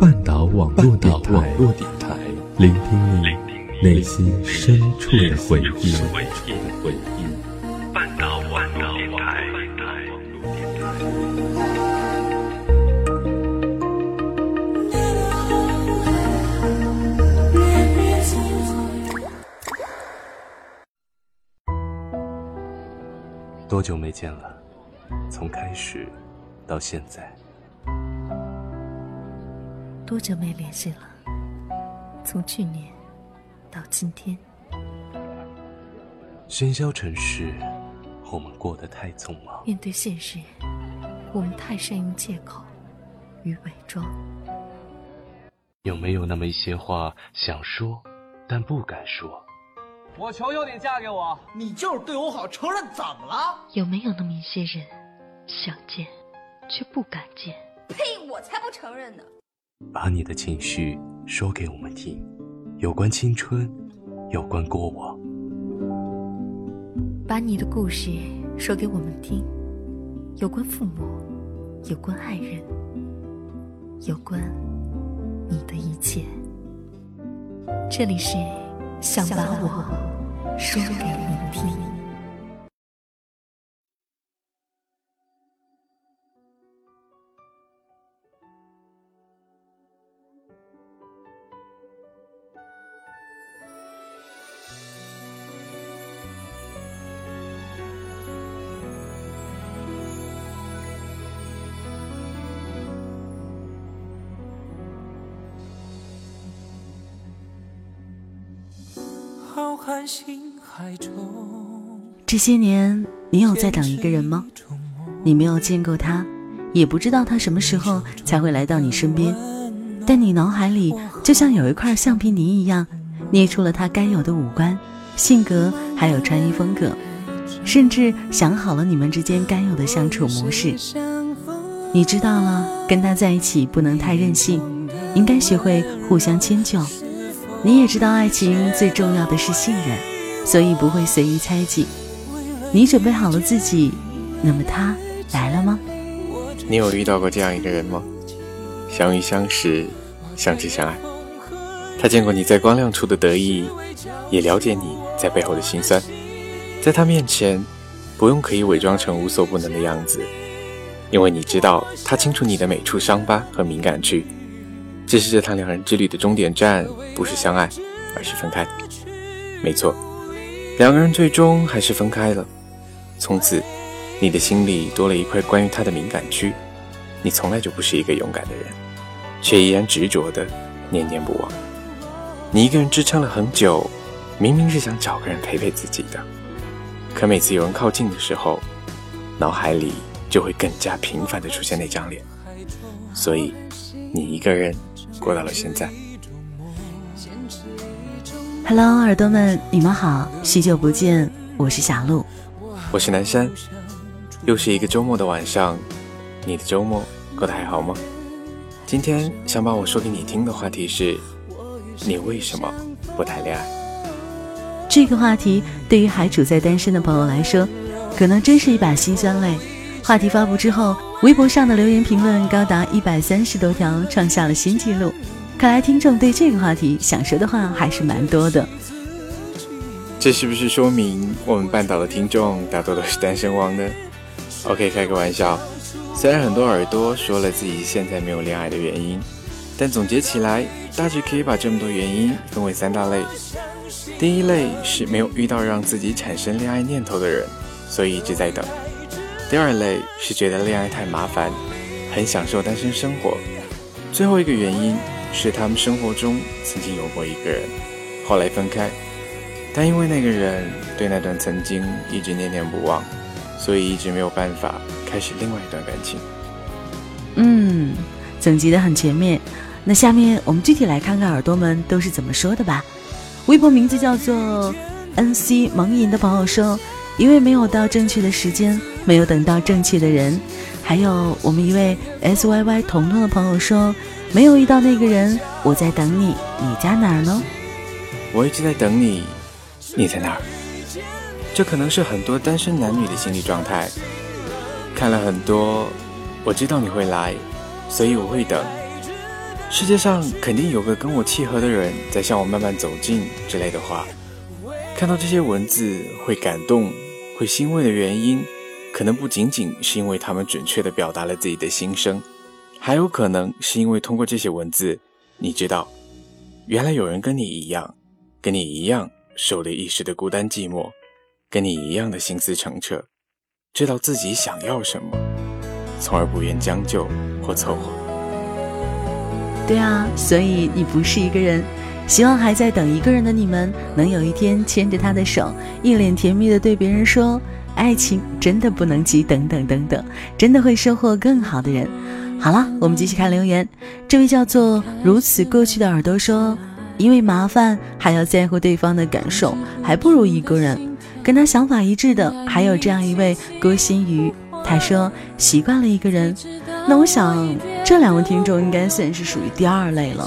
半岛网络电台，聆听你内心深处的回忆。半岛网络电台。多久没见了？从开始到现在。多久没联系了？从去年到今天。喧嚣城市，我们过得太匆忙。面对现实，我们太善用借口与伪装。有没有那么一些话想说，但不敢说？我求求你嫁给我！你就是对我好，承认怎么了？有没有那么一些人，想见却不敢见？呸！我才不承认呢！把你的情绪说给我们听，有关青春，有关过往。把你的故事说给我们听，有关父母，有关爱人，有关你的一切。这里是想把我说给你听。这些年，你有在等一个人吗？你没有见过他，也不知道他什么时候才会来到你身边，但你脑海里就像有一块橡皮泥一样，捏出了他该有的五官、性格，还有穿衣风格，甚至想好了你们之间该有的相处模式。你知道了，跟他在一起不能太任性，应该学会互相迁就。你也知道，爱情最重要的是信任，所以不会随意猜忌。你准备好了自己，那么他来了吗？你有遇到过这样一个人吗？相遇相识，相知相爱。他见过你在光亮处的得意，也了解你在背后的辛酸。在他面前，不用刻意伪装成无所不能的样子，因为你知道他清楚你的每处伤疤和敏感区。这是这趟两人之旅的终点站不是相爱，而是分开。没错，两个人最终还是分开了。从此，你的心里多了一块关于他的敏感区。你从来就不是一个勇敢的人，却依然执着的念念不忘。你一个人支撑了很久，明明是想找个人陪陪自己的，可每次有人靠近的时候，脑海里就会更加频繁的出现那张脸。所以，你一个人。过到了现在。Hello，耳朵们，你们好，许久不见，我是小鹿，我是南山，又是一个周末的晚上，你的周末过得还好吗？今天想把我说给你听的话题是：你为什么不谈恋爱？这个话题对于还处在单身的朋友来说，可能真是一把辛酸泪。话题发布之后，微博上的留言评论高达一百三十多条，创下了新纪录。看来听众对这个话题想说的话还是蛮多的。这是不是说明我们半岛的听众大多都是单身汪呢？OK，开个玩笑。虽然很多耳朵说了自己现在没有恋爱的原因，但总结起来，大致可以把这么多原因分为三大类。第一类是没有遇到让自己产生恋爱念头的人，所以一直在等。第二类是觉得恋爱太麻烦，很享受单身生活。最后一个原因是他们生活中曾经有过一个人，后来分开，但因为那个人对那段曾经一直念念不忘，所以一直没有办法开始另外一段感情。嗯，总结的很全面。那下面我们具体来看看耳朵们都是怎么说的吧。微博名字叫做 “nc 萌银”的朋友说。因为没有到正确的时间，没有等到正确的人，还有我们一位 S Y Y 彤彤的朋友说，没有遇到那个人，我在等你，你在哪儿呢？我一直在等你，你在哪儿？这可能是很多单身男女的心理状态。看了很多，我知道你会来，所以我会等。世界上肯定有个跟我契合的人在向我慢慢走近之类的话。看到这些文字会感动、会欣慰的原因，可能不仅仅是因为他们准确地表达了自己的心声，还有可能是因为通过这些文字，你知道，原来有人跟你一样，跟你一样受了一时的孤单寂寞，跟你一样的心思澄澈，知道自己想要什么，从而不愿将就或凑合。对啊，所以你不是一个人。希望还在等一个人的你们，能有一天牵着他的手，一脸甜蜜的对别人说：“爱情真的不能急，等等等等，真的会收获更好的人。”好了，我们继续看留言。这位叫做如此过去的耳朵说：“因为麻烦还要在乎对方的感受，还不如一个人。”跟他想法一致的还有这样一位郭心瑜，他说：“习惯了一个人。”那我想，这两位听众应该算是属于第二类了。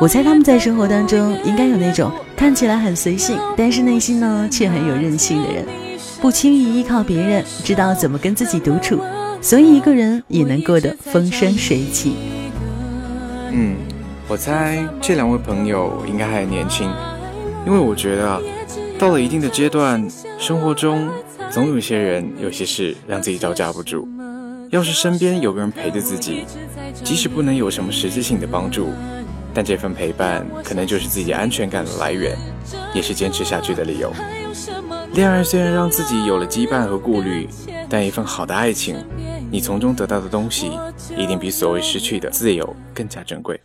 我猜他们在生活当中应该有那种看起来很随性，但是内心呢却很有韧性的人，不轻易依靠别人，知道怎么跟自己独处，所以一个人也能过得风生水起。嗯，我猜这两位朋友应该还年轻，因为我觉得到了一定的阶段，生活中总有些人、有些事让自己招架不住。要是身边有个人陪着自己，即使不能有什么实质性的帮助。但这份陪伴可能就是自己安全感的来源，也是坚持下去的理由。恋爱虽然让自己有了羁绊和顾虑，但一份好的爱情，你从中得到的东西，一定比所谓失去的自由更加珍贵。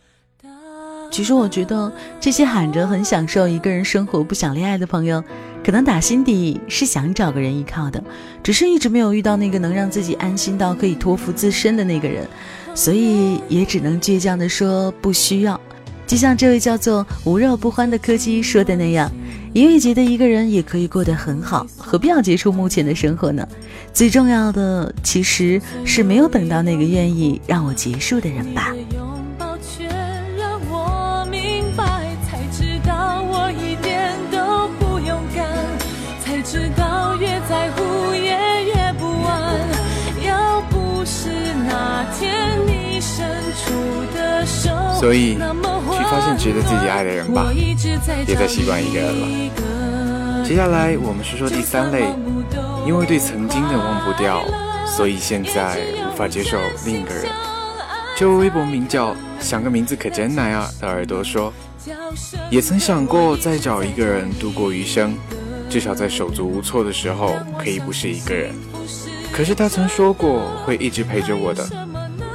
其实我觉得，这些喊着很享受一个人生活、不想恋爱的朋友，可能打心底是想找个人依靠的，只是一直没有遇到那个能让自己安心到可以托付自身的那个人，所以也只能倔强地说不需要。就像这位叫做无肉不欢的柯基说的那样，因为觉得一个人也可以过得很好，何必要结束目前的生活呢？最重要的其实是没有等到那个愿意让我结束的人吧。所以，去发现值得自己爱的人吧，别再习惯一个人了。接下来我们说说第三类，因为对曾经的忘不掉，所以现在无法接受另一个人。这位微博名叫“想个名字可真难啊”的耳朵说，也曾想过再找一个人度过余生，至少在手足无措的时候可以不是一个人。可是他曾说过会一直陪着我的，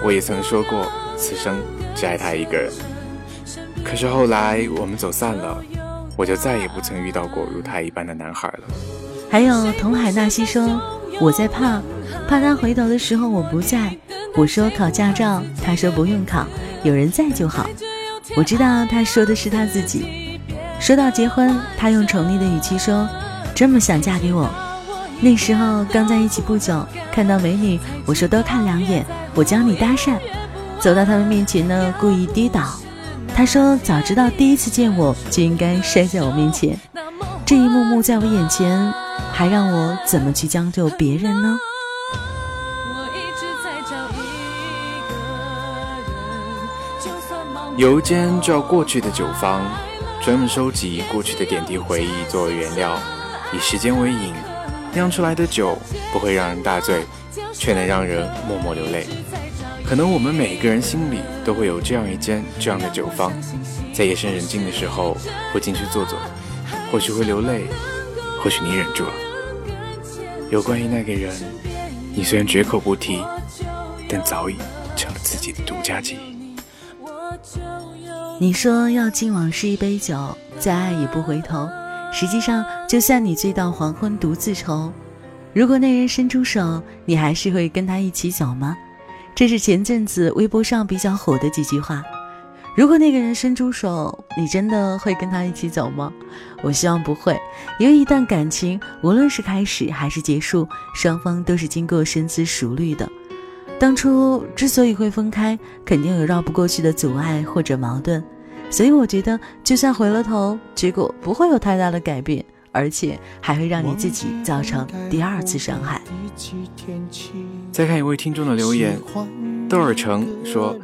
我也曾说过此生。只爱他一个人，可是后来我们走散了，我就再也不曾遇到过如他一般的男孩了。还有童海纳西说：“我在怕，怕他回头的时候我不在。”我说考驾照，他说不用考，有人在就好。我知道他说的是他自己。说到结婚，他用宠溺的语气说：“这么想嫁给我？”那时候刚在一起不久，看到美女，我说多看两眼，我教你搭讪。走到他们面前呢，故意跌倒。他说：“早知道第一次见我就应该摔在我面前。”这一幕幕在我眼前，还让我怎么去将就别人呢？有一间叫过去的酒坊，专门收集过去的点滴回忆作为原料，以时间为饮，酿出来的酒不会让人大醉，却能让人默默流泪。可能我们每一个人心里都会有这样一间这样的酒坊，在夜深人静的时候会进去坐坐，或许会流泪，或许你忍住了。有关于那个人，你虽然绝口不提，但早已成了自己的独家记忆。你说要敬往事一杯酒，再爱也不回头。实际上，就算你醉到黄昏独自愁，如果那人伸出手，你还是会跟他一起走吗？这是前阵子微博上比较火的几句话。如果那个人伸出手，你真的会跟他一起走吗？我希望不会，因为一段感情，无论是开始还是结束，双方都是经过深思熟虑的。当初之所以会分开，肯定有绕不过去的阻碍或者矛盾，所以我觉得，就算回了头，结果不会有太大的改变。而且还会让你自己造成第二次伤害。再看一位听众的留言，窦尔成说：“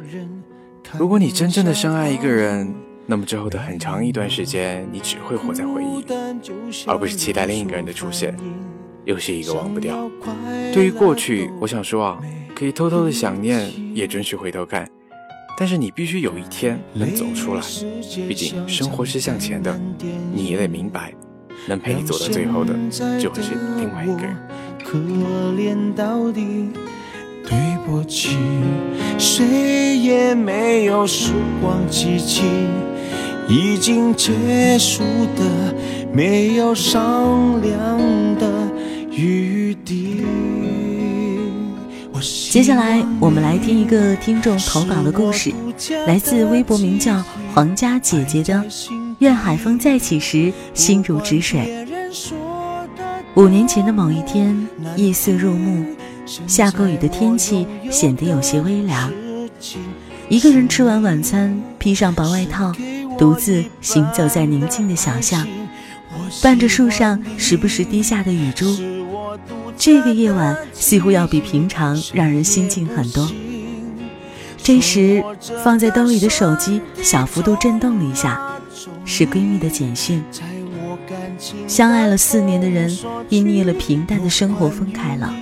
如果你真正的深爱一个人，那么之后的很长一段时间，你只会活在回忆，而不是期待另一个人的出现，又是一个忘不掉。对于过去，我想说啊，可以偷偷的想念，也准许回头看，但是你必须有一天能走出来。毕竟生活是向前的，你也得明白，能陪你走到最后的，就会是另外一个人。可怜到底。对不起，谁也没有时光机器，已经结束的，没有商量的余地。接下来，我们来听一个听众投稿的故事，来自微博名叫皇家姐姐的《愿海风再起时，心如止水》。五年前的某一天，夜色入目。下过雨的天气显得有些微凉。一个人吃完晚餐，披上薄外套，独自行走在宁静的小巷，伴着树上时不时滴下的雨珠。这个夜晚似乎要比平常让人心静很多。这时，放在兜里的手机小幅度震动了一下，是闺蜜的简讯。相爱了四年的人，因腻了平淡的生活分开了。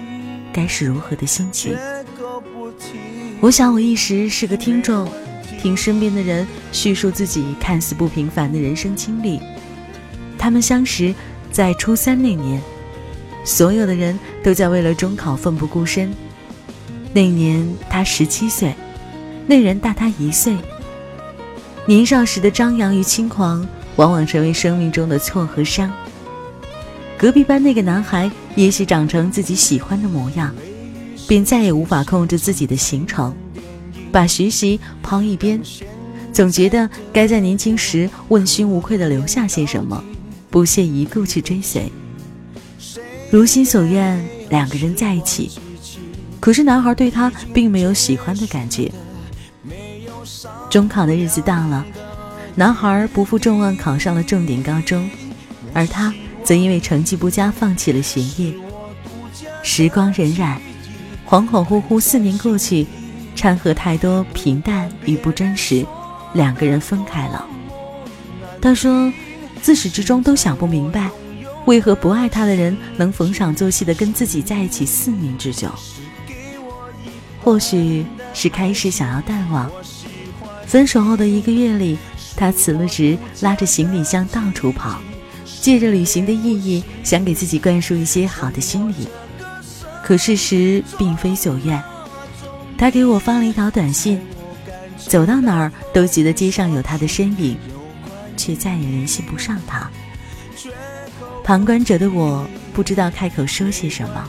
该是如何的心情？我想，我一时是个听众，听身边的人叙述自己看似不平凡的人生经历。他们相识在初三那年，所有的人都在为了中考奋不顾身。那年他十七岁，那人大他一岁。年少时的张扬与轻狂，往往成为生命中的错和伤。隔壁班那个男孩也许长成自己喜欢的模样，便再也无法控制自己的行程，把学习抛一边，总觉得该在年轻时问心无愧地留下些什么，不屑一顾去追随。如心所愿，两个人在一起，可是男孩对他并没有喜欢的感觉。中考的日子到了，男孩不负众望考上了重点高中，而他。则因为成绩不佳放弃了学业。时光荏苒，恍恍惚惚，四年过去，掺和太多平淡与不真实，两个人分开了。他说，自始至终都想不明白，为何不爱他的人能逢场作戏的跟自己在一起四年之久。或许是开始想要淡忘。分手后的一个月里，他辞了职，拉着行李箱到处跑。借着旅行的意义，想给自己灌输一些好的心理，可事实并非所愿。他给我发了一条短信，走到哪儿都觉得街上有他的身影，却再也联系不上他。旁观者的我不知道开口说些什么，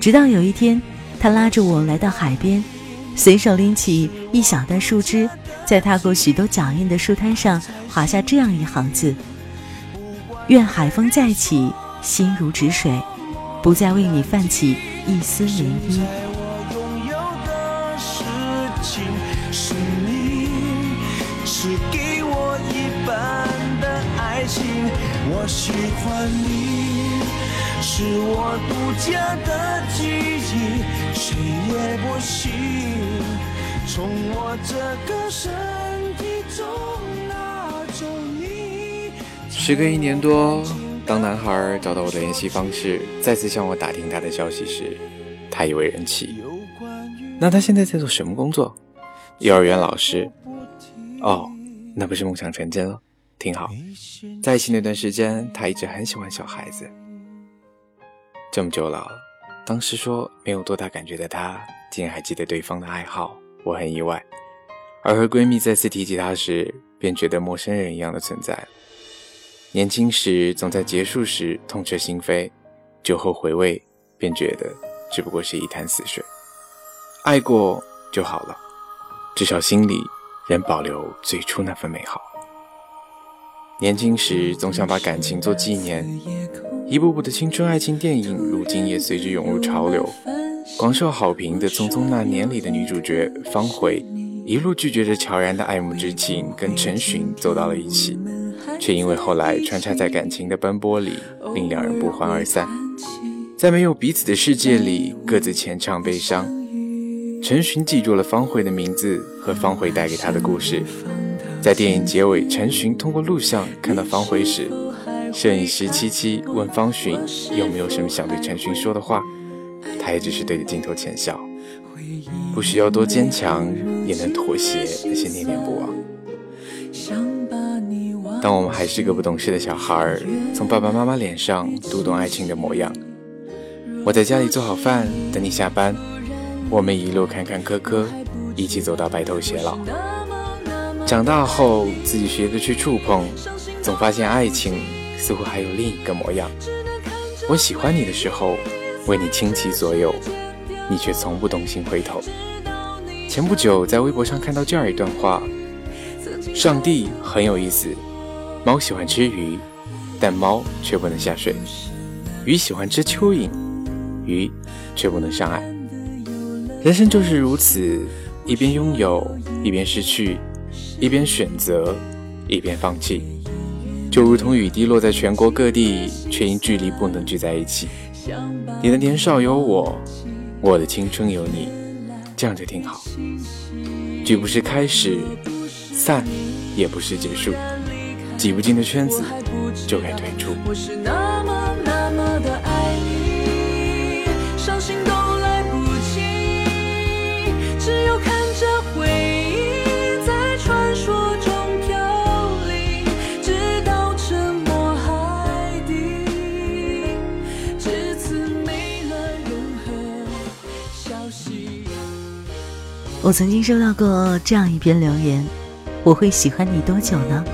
直到有一天，他拉着我来到海边，随手拎起一小袋树枝，在踏过许多脚印的树滩上划下这样一行字。愿海风再起，心如止水，不再为你泛起一丝涟漪。是你，是给我一半的爱情。我喜欢你，是我独家的记忆，谁也不行从我这个身体中拿走你。时隔一年多，当男孩找到我的联系方式，再次向我打听他的消息时，他已为人妻。那他现在在做什么工作？幼儿园老师。哦，那不是梦想成真了？挺好。在一起那段时间，他一直很喜欢小孩子。这么久了，当时说没有多大感觉的他，竟然还记得对方的爱好，我很意外。而和闺蜜再次提起他时，便觉得陌生人一样的存在。年轻时总在结束时痛彻心扉，酒后回味便觉得只不过是一潭死水。爱过就好了，至少心里仍保留最初那份美好。年轻时总想把感情做纪念，一部部的青春爱情电影如今也随之涌入潮流。广受好评的《匆匆那年》里的女主角方茴，一路拒绝着乔然的爱慕之情，跟陈寻走到了一起。却因为后来穿插在感情的奔波里，令两人不欢而散。在没有彼此的世界里，各自浅唱悲伤。陈寻记住了方茴的名字和方茴带给他的故事。在电影结尾，陈寻通过录像看到方茴时，摄影师七七问方寻有没有什么想对陈寻说的话，他也只是对着镜头浅笑，不需要多坚强也能妥协那些念念不忘。当我们还是个不懂事的小孩儿，从爸爸妈妈脸上读懂爱情的模样。我在家里做好饭，等你下班，我们一路坎坎坷坷，一起走到白头偕老。长大后，自己学着去触碰，总发现爱情似乎还有另一个模样。我喜欢你的时候，为你倾其所有，你却从不动心回头。前不久在微博上看到这样一段话：上帝很有意思，猫喜欢吃鱼，但猫却不能下水；鱼喜欢吃蚯蚓。鱼却不能上岸。人生就是如此，一边拥有，一边失去；一边选择，一边放弃。就如同雨滴落在全国各地，却因距离不能聚在一起。你的年少有我，我的青春有你，这样就挺好。聚不是开始，散也不是结束。挤不进的圈子，就该退出。我曾经收到过这样一篇留言：我会喜欢你多久呢？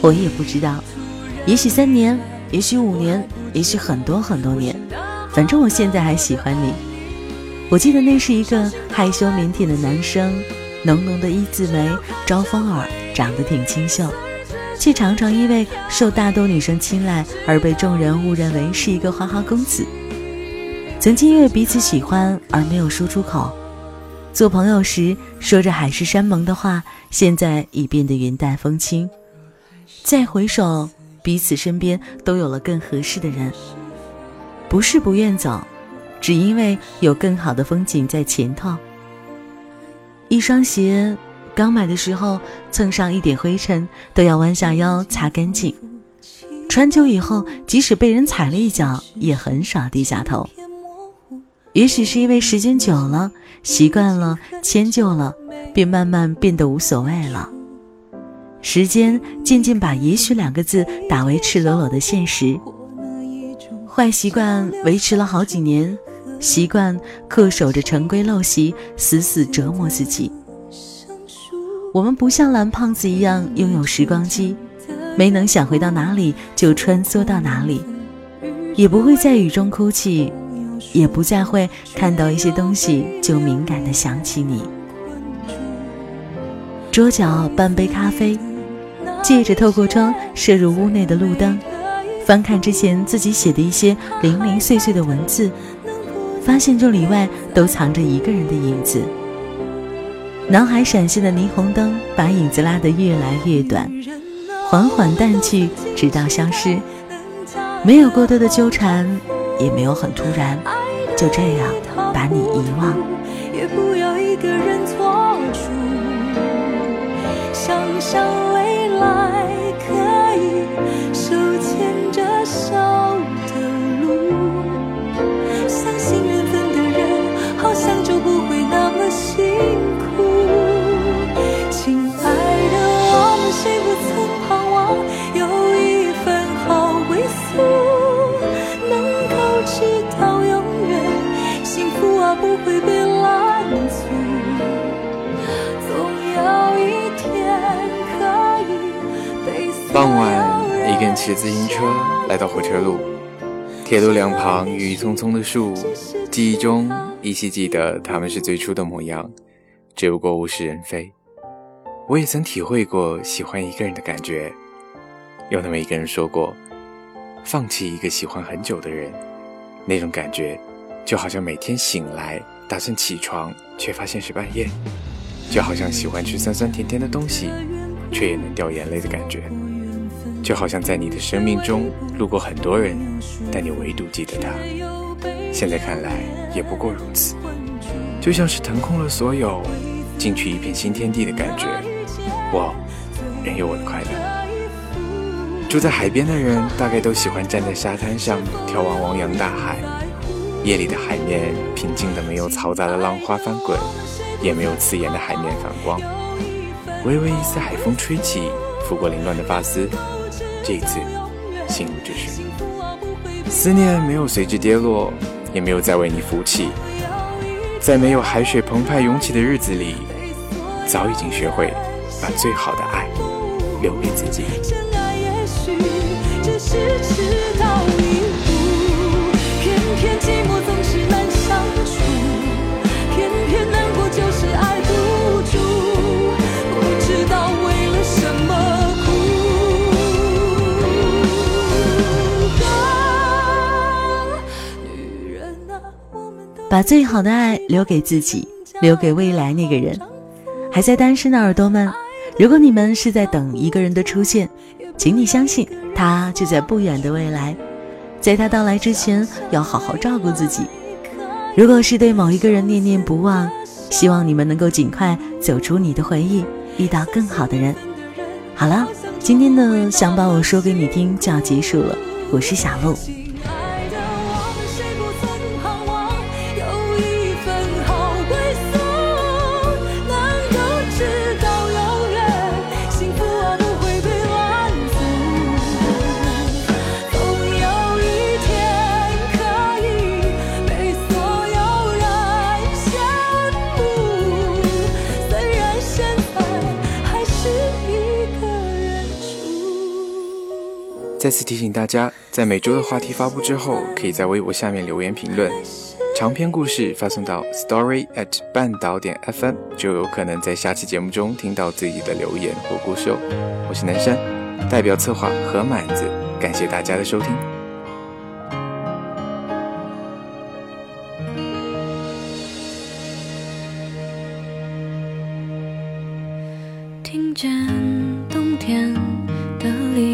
我也不知道，也许三年，也许五年，也许很多很多年。反正我现在还喜欢你。我记得那是一个害羞腼腆的男生，浓浓的一字眉，招风耳，长得挺清秀，却常常因为受大多女生青睐而被众人误认为是一个花花公子。曾经因为彼此喜欢而没有说出口。做朋友时说着海誓山盟的话，现在已变得云淡风轻。再回首，彼此身边都有了更合适的人。不是不愿走，只因为有更好的风景在前头。一双鞋刚买的时候蹭上一点灰尘，都要弯下腰擦干净。穿久以后，即使被人踩了一脚，也很少低下头。也许是因为时间久了，习惯了，迁就了，便慢慢变得无所谓了。时间渐渐把“也许”两个字打为赤裸裸的现实。坏习惯维持了好几年，习惯恪守着陈规陋习，死死折磨自己。我们不像蓝胖子一样拥有时光机，没能想回到哪里就穿梭到哪里，也不会在雨中哭泣。也不再会看到一些东西就敏感的想起你。桌角半杯咖啡，借着透过窗射入屋内的路灯，翻看之前自己写的一些零零碎碎的文字，发现这里外都藏着一个人的影子。脑海闪现的霓虹灯把影子拉得越来越短，缓缓淡去，直到消失。没有过多的纠缠，也没有很突然。就这样把你遗忘，也不要一个人做主。想象骑自行车来到火车路，铁路两旁郁郁葱葱的树，记忆中依稀记得他们是最初的模样，只不过物是人非。我也曾体会过喜欢一个人的感觉，有那么一个人说过，放弃一个喜欢很久的人，那种感觉。就好像每天醒来打算起床，却发现是半夜；就好像喜欢吃酸酸甜甜的东西，却也能掉眼泪的感觉；就好像在你的生命中路过很多人，但你唯独记得他。现在看来也不过如此。就像是腾空了所有，进去一片新天地的感觉。我仍有我的快乐。住在海边的人大概都喜欢站在沙滩上眺望汪洋大海，夜里的海面平静的没有嘈杂的浪花翻滚，也没有刺眼的海面反光，微微一丝海风吹起，拂过凌乱的发丝。这一次，心如止水，思念没有随之跌落，也没有再为你浮起。在没有海水澎湃涌起的日子里，早已经学会把最好的爱留给自己。把最好的爱留给自己，留给未来那个人。还在单身的耳朵们，如果你们是在等一个人的出现，请你相信他就在不远的未来。在他到来之前，要好好照顾自己。如果是对某一个人念念不忘，希望你们能够尽快走出你的回忆，遇到更好的人。好了，今天的想把我说给你听就要结束了。我是小鹿。再次提醒大家，在每周的话题发布之后，可以在微博下面留言评论，长篇故事发送到 story at 半岛点 fm，就有可能在下期节目中听到自己的留言或故事哦。我是南山，代表策划何满子，感谢大家的收听。听见冬天的离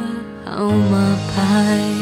号码牌。